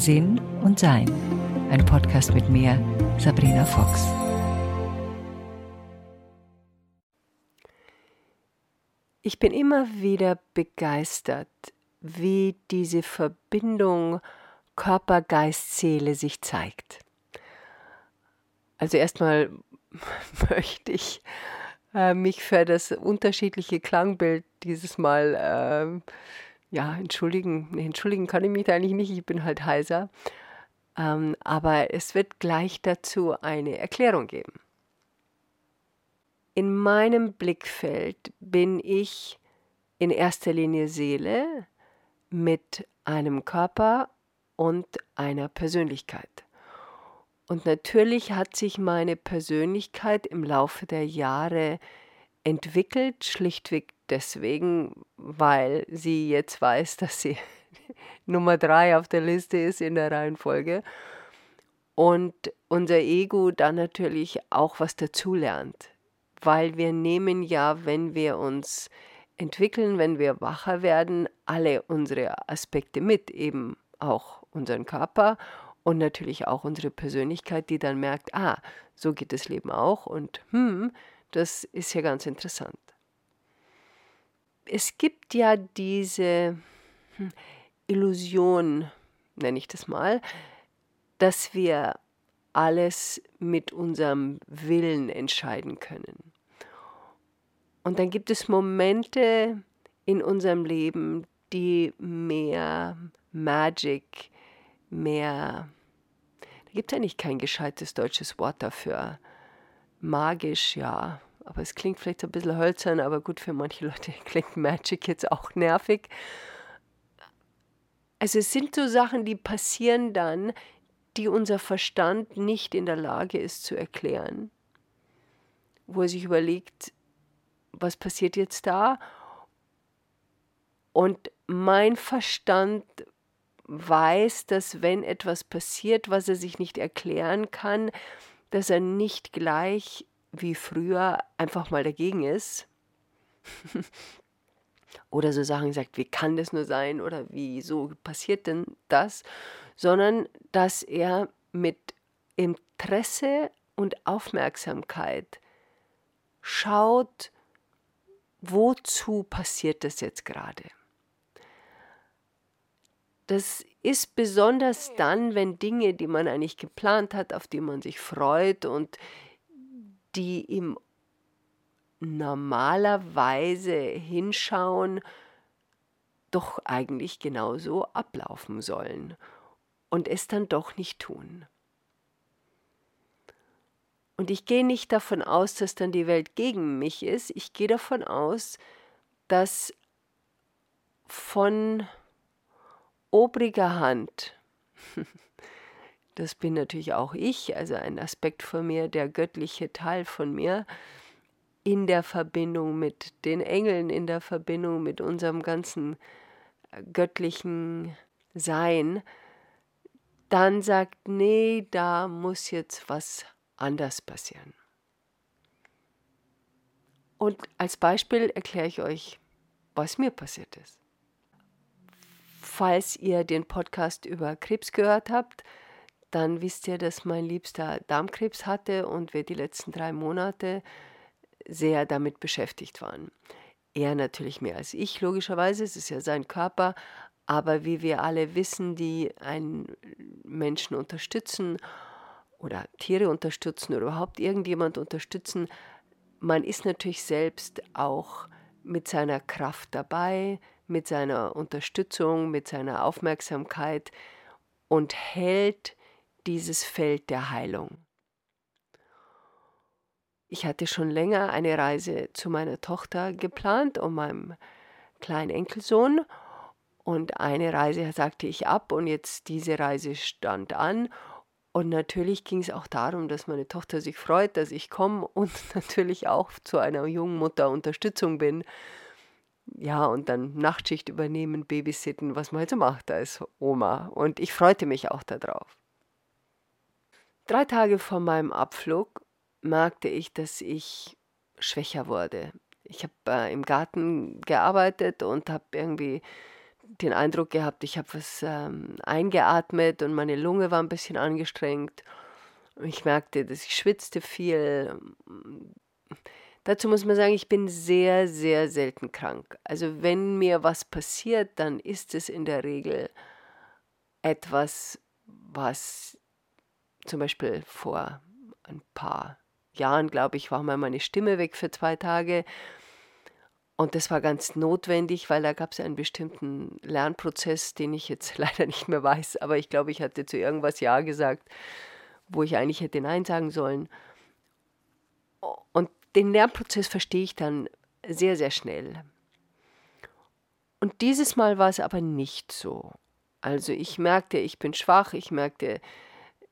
Sinn und Sein. Ein Podcast mit mir, Sabrina Fox. Ich bin immer wieder begeistert, wie diese Verbindung Körper, Geist, Seele sich zeigt. Also erstmal möchte ich äh, mich für das unterschiedliche Klangbild dieses Mal äh, ja, entschuldigen. Nee, entschuldigen kann ich mich da eigentlich nicht, ich bin halt heiser. Ähm, aber es wird gleich dazu eine Erklärung geben. In meinem Blickfeld bin ich in erster Linie Seele mit einem Körper und einer Persönlichkeit. Und natürlich hat sich meine Persönlichkeit im Laufe der Jahre entwickelt, schlichtweg deswegen, weil sie jetzt weiß, dass sie Nummer drei auf der Liste ist in der Reihenfolge. Und unser Ego dann natürlich auch was dazulernt, weil wir nehmen ja, wenn wir uns entwickeln, wenn wir wacher werden, alle unsere Aspekte mit, eben auch unseren Körper und natürlich auch unsere Persönlichkeit, die dann merkt, ah, so geht das Leben auch und hm, das ist ja ganz interessant. Es gibt ja diese hm, Illusion, nenne ich das mal, dass wir alles mit unserem Willen entscheiden können. Und dann gibt es Momente in unserem Leben, die mehr Magic, mehr, da gibt es eigentlich kein gescheites deutsches Wort dafür. Magisch, ja, aber es klingt vielleicht ein bisschen hölzern, aber gut, für manche Leute klingt Magic jetzt auch nervig. Also es sind so Sachen, die passieren dann, die unser Verstand nicht in der Lage ist zu erklären, wo er sich überlegt, was passiert jetzt da? Und mein Verstand weiß, dass wenn etwas passiert, was er sich nicht erklären kann, dass er nicht gleich wie früher einfach mal dagegen ist. oder so Sachen sagt, wie kann das nur sein oder wieso passiert denn das, sondern dass er mit Interesse und Aufmerksamkeit schaut, wozu passiert das jetzt gerade. Das ist besonders dann, wenn Dinge, die man eigentlich geplant hat, auf die man sich freut und die im normalerweise hinschauen, doch eigentlich genauso ablaufen sollen und es dann doch nicht tun. Und ich gehe nicht davon aus, dass dann die Welt gegen mich ist. Ich gehe davon aus, dass von obriger Hand, das bin natürlich auch ich, also ein Aspekt von mir, der göttliche Teil von mir, in der Verbindung mit den Engeln, in der Verbindung mit unserem ganzen äh, göttlichen Sein, dann sagt, nee, da muss jetzt was anders passieren. Und als Beispiel erkläre ich euch, was mir passiert ist. Falls ihr den Podcast über Krebs gehört habt, dann wisst ihr, dass mein Liebster Darmkrebs hatte und wir die letzten drei Monate sehr damit beschäftigt waren. Er natürlich mehr als ich, logischerweise, es ist ja sein Körper, aber wie wir alle wissen, die einen Menschen unterstützen oder Tiere unterstützen oder überhaupt irgendjemand unterstützen, man ist natürlich selbst auch mit seiner Kraft dabei, mit seiner Unterstützung, mit seiner Aufmerksamkeit und hält dieses Feld der Heilung. Ich hatte schon länger eine Reise zu meiner Tochter geplant und meinem kleinen Enkelsohn und eine Reise sagte ich ab und jetzt diese Reise stand an und natürlich ging es auch darum, dass meine Tochter sich freut, dass ich komme und natürlich auch zu einer jungen Mutter Unterstützung bin ja, und dann Nachtschicht übernehmen, babysitten, was man halt so macht als Oma. Und ich freute mich auch darauf. Drei Tage vor meinem Abflug merkte ich, dass ich schwächer wurde. Ich habe äh, im Garten gearbeitet und habe irgendwie den Eindruck gehabt, ich habe was ähm, eingeatmet und meine Lunge war ein bisschen angestrengt. Ich merkte, dass ich schwitzte viel. Dazu muss man sagen, ich bin sehr, sehr selten krank. Also wenn mir was passiert, dann ist es in der Regel etwas, was zum Beispiel vor ein paar Jahren, glaube ich, war mal meine Stimme weg für zwei Tage. Und das war ganz notwendig, weil da gab es einen bestimmten Lernprozess, den ich jetzt leider nicht mehr weiß. Aber ich glaube, ich hatte zu irgendwas Ja gesagt, wo ich eigentlich hätte Nein sagen sollen. Und den Lernprozess verstehe ich dann sehr, sehr schnell. Und dieses Mal war es aber nicht so. Also ich merkte, ich bin schwach, ich merkte,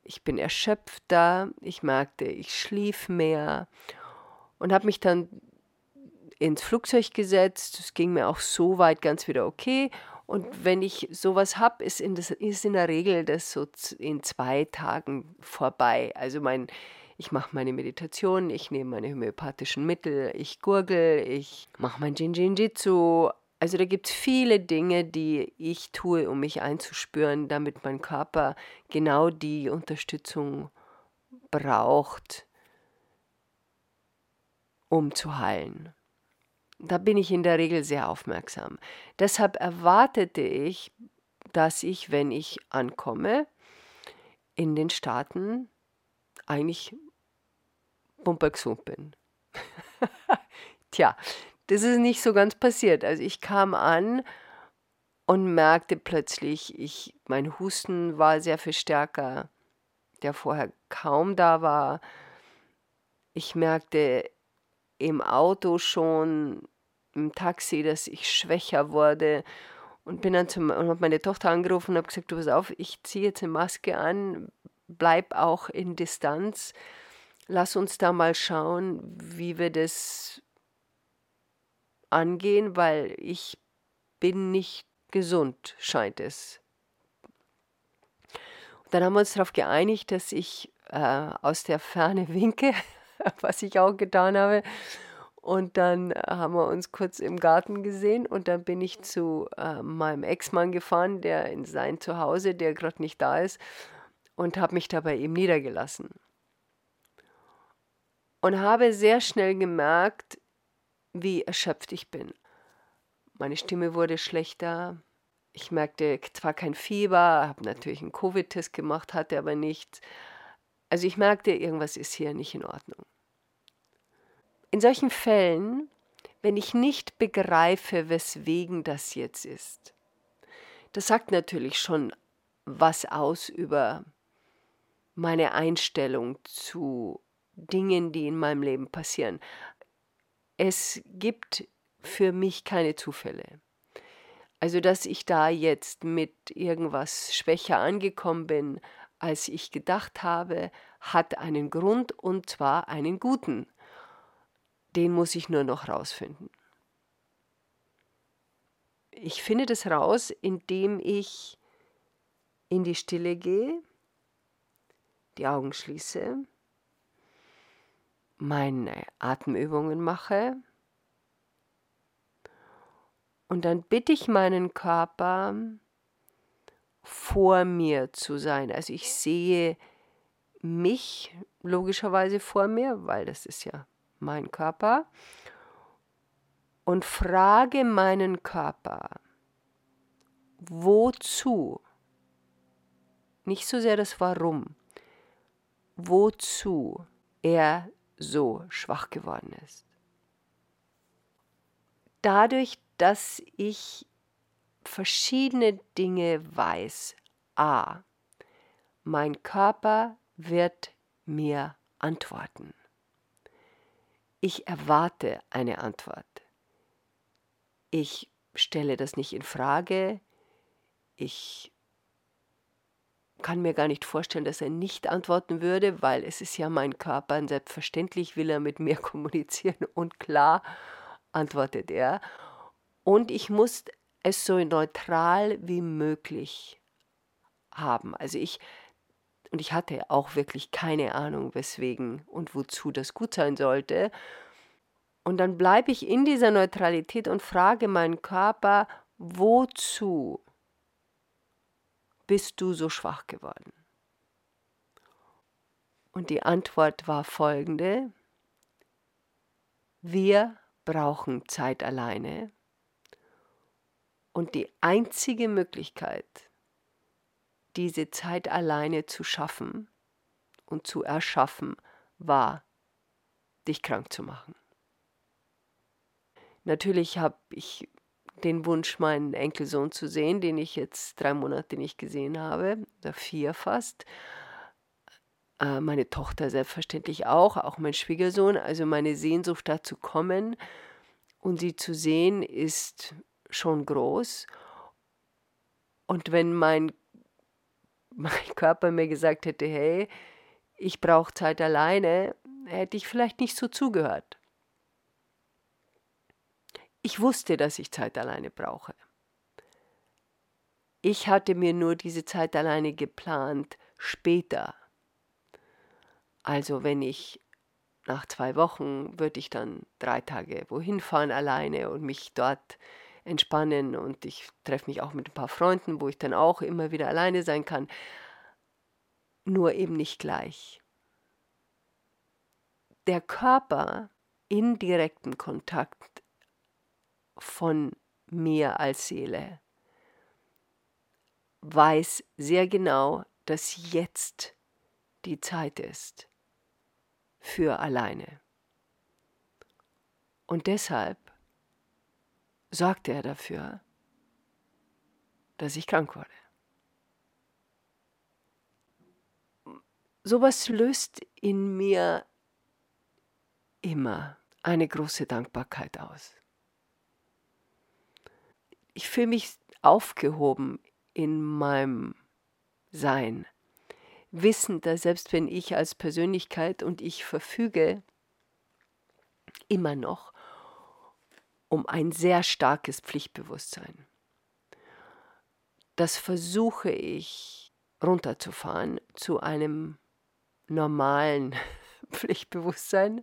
ich bin erschöpfter, ich merkte, ich schlief mehr und habe mich dann ins Flugzeug gesetzt. Es ging mir auch so weit ganz wieder okay. Und wenn ich sowas habe, ist in, ist in der Regel das so in zwei Tagen vorbei. Also mein, ich mache meine Meditation, ich nehme meine homöopathischen Mittel, ich gurgel, ich mache mein Jinjinjitsu. Also da gibt es viele Dinge, die ich tue, um mich einzuspüren, damit mein Körper genau die Unterstützung braucht, um zu heilen. Da bin ich in der Regel sehr aufmerksam. Deshalb erwartete ich, dass ich, wenn ich ankomme, in den Staaten eigentlich bumpergesund bin. Tja, das ist nicht so ganz passiert. Also ich kam an und merkte plötzlich, ich, mein Husten war sehr viel stärker, der vorher kaum da war. Ich merkte im Auto schon, im Taxi, dass ich schwächer wurde und bin dann zum und habe meine Tochter angerufen und habe gesagt, du pass auf, ich ziehe jetzt eine Maske an, bleib auch in Distanz. Lass uns da mal schauen, wie wir das angehen, weil ich bin nicht gesund, scheint es. Und dann haben wir uns darauf geeinigt, dass ich äh, aus der Ferne winke, was ich auch getan habe. Und dann haben wir uns kurz im Garten gesehen und dann bin ich zu äh, meinem Ex-Mann gefahren, der in sein Zuhause, der gerade nicht da ist, und habe mich da bei ihm niedergelassen. Und habe sehr schnell gemerkt, wie erschöpft ich bin. Meine Stimme wurde schlechter. Ich merkte zwar kein Fieber, habe natürlich einen Covid-Test gemacht, hatte aber nichts. Also ich merkte, irgendwas ist hier nicht in Ordnung. In solchen Fällen, wenn ich nicht begreife, weswegen das jetzt ist, das sagt natürlich schon was aus über meine Einstellung zu Dingen, die in meinem Leben passieren es gibt für mich keine Zufälle. Also, dass ich da jetzt mit irgendwas schwächer angekommen bin, als ich gedacht habe, hat einen Grund und zwar einen guten. Den muss ich nur noch rausfinden. Ich finde das raus, indem ich in die Stille gehe, die Augen schließe meine Atemübungen mache. Und dann bitte ich meinen Körper, vor mir zu sein. Also ich sehe mich logischerweise vor mir, weil das ist ja mein Körper. Und frage meinen Körper, wozu? Nicht so sehr das Warum, wozu er so schwach geworden ist. Dadurch, dass ich verschiedene Dinge weiß, a, mein Körper wird mir antworten. Ich erwarte eine Antwort. Ich stelle das nicht in Frage. Ich kann mir gar nicht vorstellen, dass er nicht antworten würde, weil es ist ja mein Körper und selbstverständlich will er mit mir kommunizieren und klar antwortet er. Und ich muss es so neutral wie möglich haben. Also ich, und ich hatte auch wirklich keine Ahnung, weswegen und wozu das gut sein sollte. Und dann bleibe ich in dieser Neutralität und frage meinen Körper, wozu bist du so schwach geworden? Und die Antwort war folgende. Wir brauchen Zeit alleine. Und die einzige Möglichkeit, diese Zeit alleine zu schaffen und zu erschaffen, war, dich krank zu machen. Natürlich habe ich den Wunsch, meinen Enkelsohn zu sehen, den ich jetzt drei Monate nicht gesehen habe, oder vier fast. Äh, meine Tochter selbstverständlich auch, auch mein Schwiegersohn. Also meine Sehnsucht da zu kommen und sie zu sehen, ist schon groß. Und wenn mein, mein Körper mir gesagt hätte, hey, ich brauche Zeit alleine, hätte ich vielleicht nicht so zugehört. Ich wusste, dass ich Zeit alleine brauche. Ich hatte mir nur diese Zeit alleine geplant später. Also wenn ich nach zwei Wochen würde ich dann drei Tage wohin fahren alleine und mich dort entspannen und ich treffe mich auch mit ein paar Freunden, wo ich dann auch immer wieder alleine sein kann. Nur eben nicht gleich. Der Körper in direktem Kontakt von mir als Seele weiß sehr genau, dass jetzt die Zeit ist für alleine. Und deshalb sorgte er dafür, dass ich krank wurde. Sowas löst in mir immer eine große Dankbarkeit aus ich fühle mich aufgehoben in meinem Sein. Wissend, dass selbst wenn ich als Persönlichkeit und ich verfüge immer noch um ein sehr starkes Pflichtbewusstsein. Das versuche ich runterzufahren zu einem normalen Pflichtbewusstsein,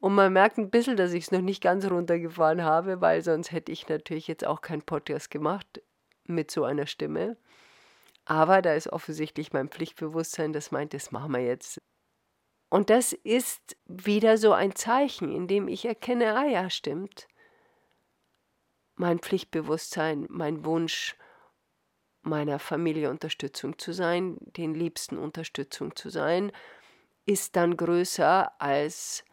und man merkt ein bisschen, dass ich es noch nicht ganz runtergefahren habe, weil sonst hätte ich natürlich jetzt auch keinen Podcast gemacht mit so einer Stimme. Aber da ist offensichtlich mein Pflichtbewusstsein, das meint, das machen wir jetzt. Und das ist wieder so ein Zeichen, in dem ich erkenne, ah ja, stimmt. Mein Pflichtbewusstsein, mein Wunsch, meiner Familie Unterstützung zu sein, den Liebsten Unterstützung zu sein, ist dann größer als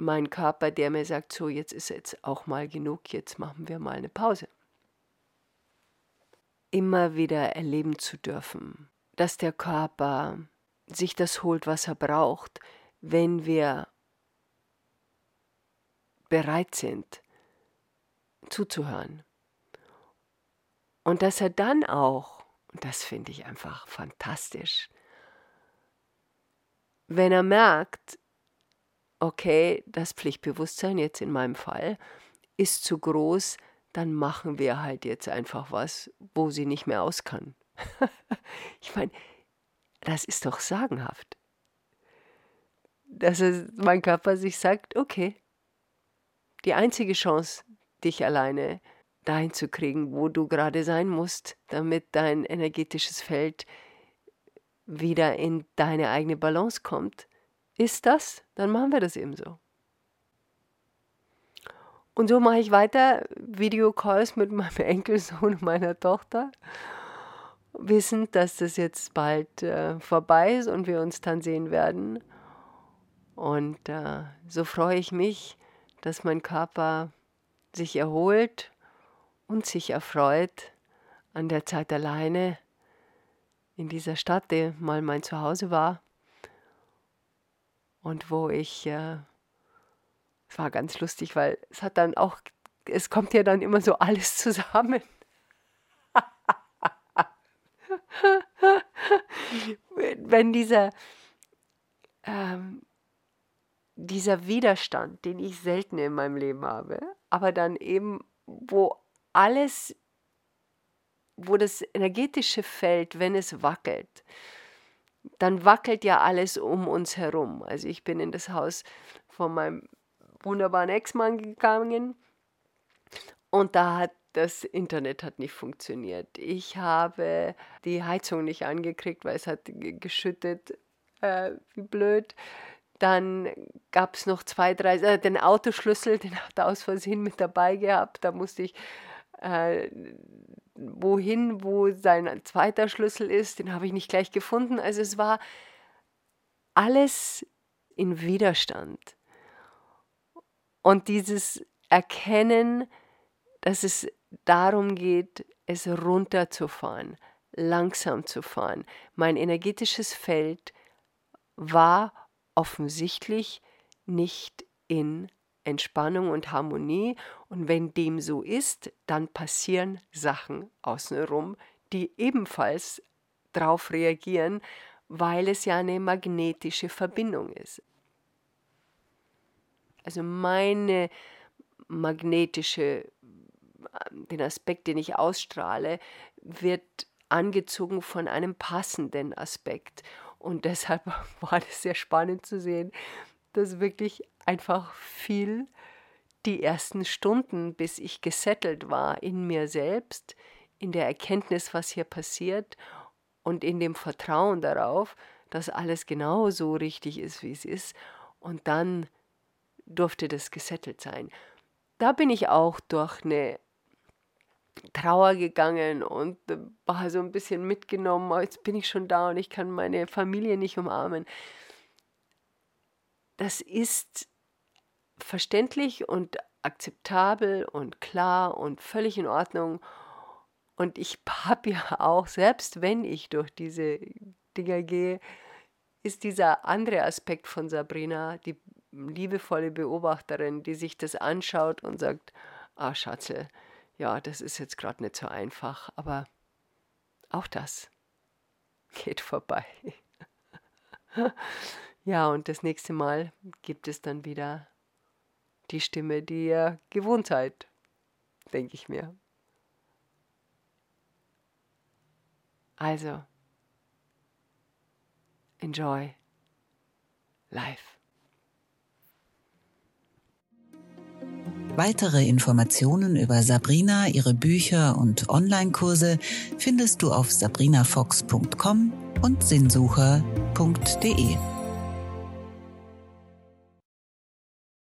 mein Körper, der mir sagt, so jetzt ist jetzt auch mal genug, jetzt machen wir mal eine Pause. Immer wieder erleben zu dürfen, dass der Körper sich das holt, was er braucht, wenn wir bereit sind zuzuhören. Und dass er dann auch, und das finde ich einfach fantastisch, wenn er merkt, okay, das Pflichtbewusstsein jetzt in meinem Fall ist zu groß, dann machen wir halt jetzt einfach was, wo sie nicht mehr aus kann. ich meine, das ist doch sagenhaft. Dass mein Körper sich sagt, okay, die einzige Chance, dich alleine dahin zu kriegen, wo du gerade sein musst, damit dein energetisches Feld wieder in deine eigene Balance kommt, ist das, dann machen wir das eben so. Und so mache ich weiter Videocalls mit meinem Enkelsohn und meiner Tochter, wissend, dass das jetzt bald äh, vorbei ist und wir uns dann sehen werden. Und äh, so freue ich mich, dass mein Körper sich erholt und sich erfreut an der Zeit alleine in dieser Stadt, die mal mein Zuhause war und wo ich, äh, es war ganz lustig, weil es hat dann auch, es kommt ja dann immer so alles zusammen. Wenn dieser, ähm, dieser Widerstand, den ich selten in meinem Leben habe, aber dann eben, wo alles, wo das energetische Feld, wenn es wackelt, dann wackelt ja alles um uns herum. Also ich bin in das Haus von meinem wunderbaren Ex-Mann gegangen Und da hat das Internet hat nicht funktioniert. Ich habe die Heizung nicht angekriegt, weil es hat geschüttet, äh, wie blöd. Dann gab es noch zwei, drei, äh, den Autoschlüssel, den hat er aus Versehen mit dabei gehabt. Da musste ich äh, wohin, wo sein zweiter Schlüssel ist, den habe ich nicht gleich gefunden. Also es war alles in Widerstand. Und dieses Erkennen, dass es darum geht, es runterzufahren, langsam zu fahren. Mein energetisches Feld war offensichtlich nicht in Entspannung und Harmonie. Und wenn dem so ist, dann passieren Sachen außenrum, die ebenfalls darauf reagieren, weil es ja eine magnetische Verbindung ist. Also meine magnetische, den Aspekt, den ich ausstrahle, wird angezogen von einem passenden Aspekt. Und deshalb war das sehr spannend zu sehen, dass wirklich einfach viel die ersten Stunden, bis ich gesettelt war in mir selbst, in der Erkenntnis, was hier passiert und in dem Vertrauen darauf, dass alles genau so richtig ist, wie es ist. Und dann durfte das gesettelt sein. Da bin ich auch durch eine Trauer gegangen und war so ein bisschen mitgenommen. Oh, jetzt bin ich schon da und ich kann meine Familie nicht umarmen. Das ist verständlich und akzeptabel und klar und völlig in Ordnung. Und ich habe ja auch, selbst wenn ich durch diese Dinger gehe, ist dieser andere Aspekt von Sabrina, die liebevolle Beobachterin, die sich das anschaut und sagt, ah Schatzel, ja, das ist jetzt gerade nicht so einfach, aber auch das geht vorbei. ja, und das nächste Mal gibt es dann wieder die Stimme, gewohnt seid, denke ich mir. Also, enjoy life. Weitere Informationen über Sabrina, ihre Bücher und Online-Kurse findest du auf sabrinafox.com und sinnsucher.de.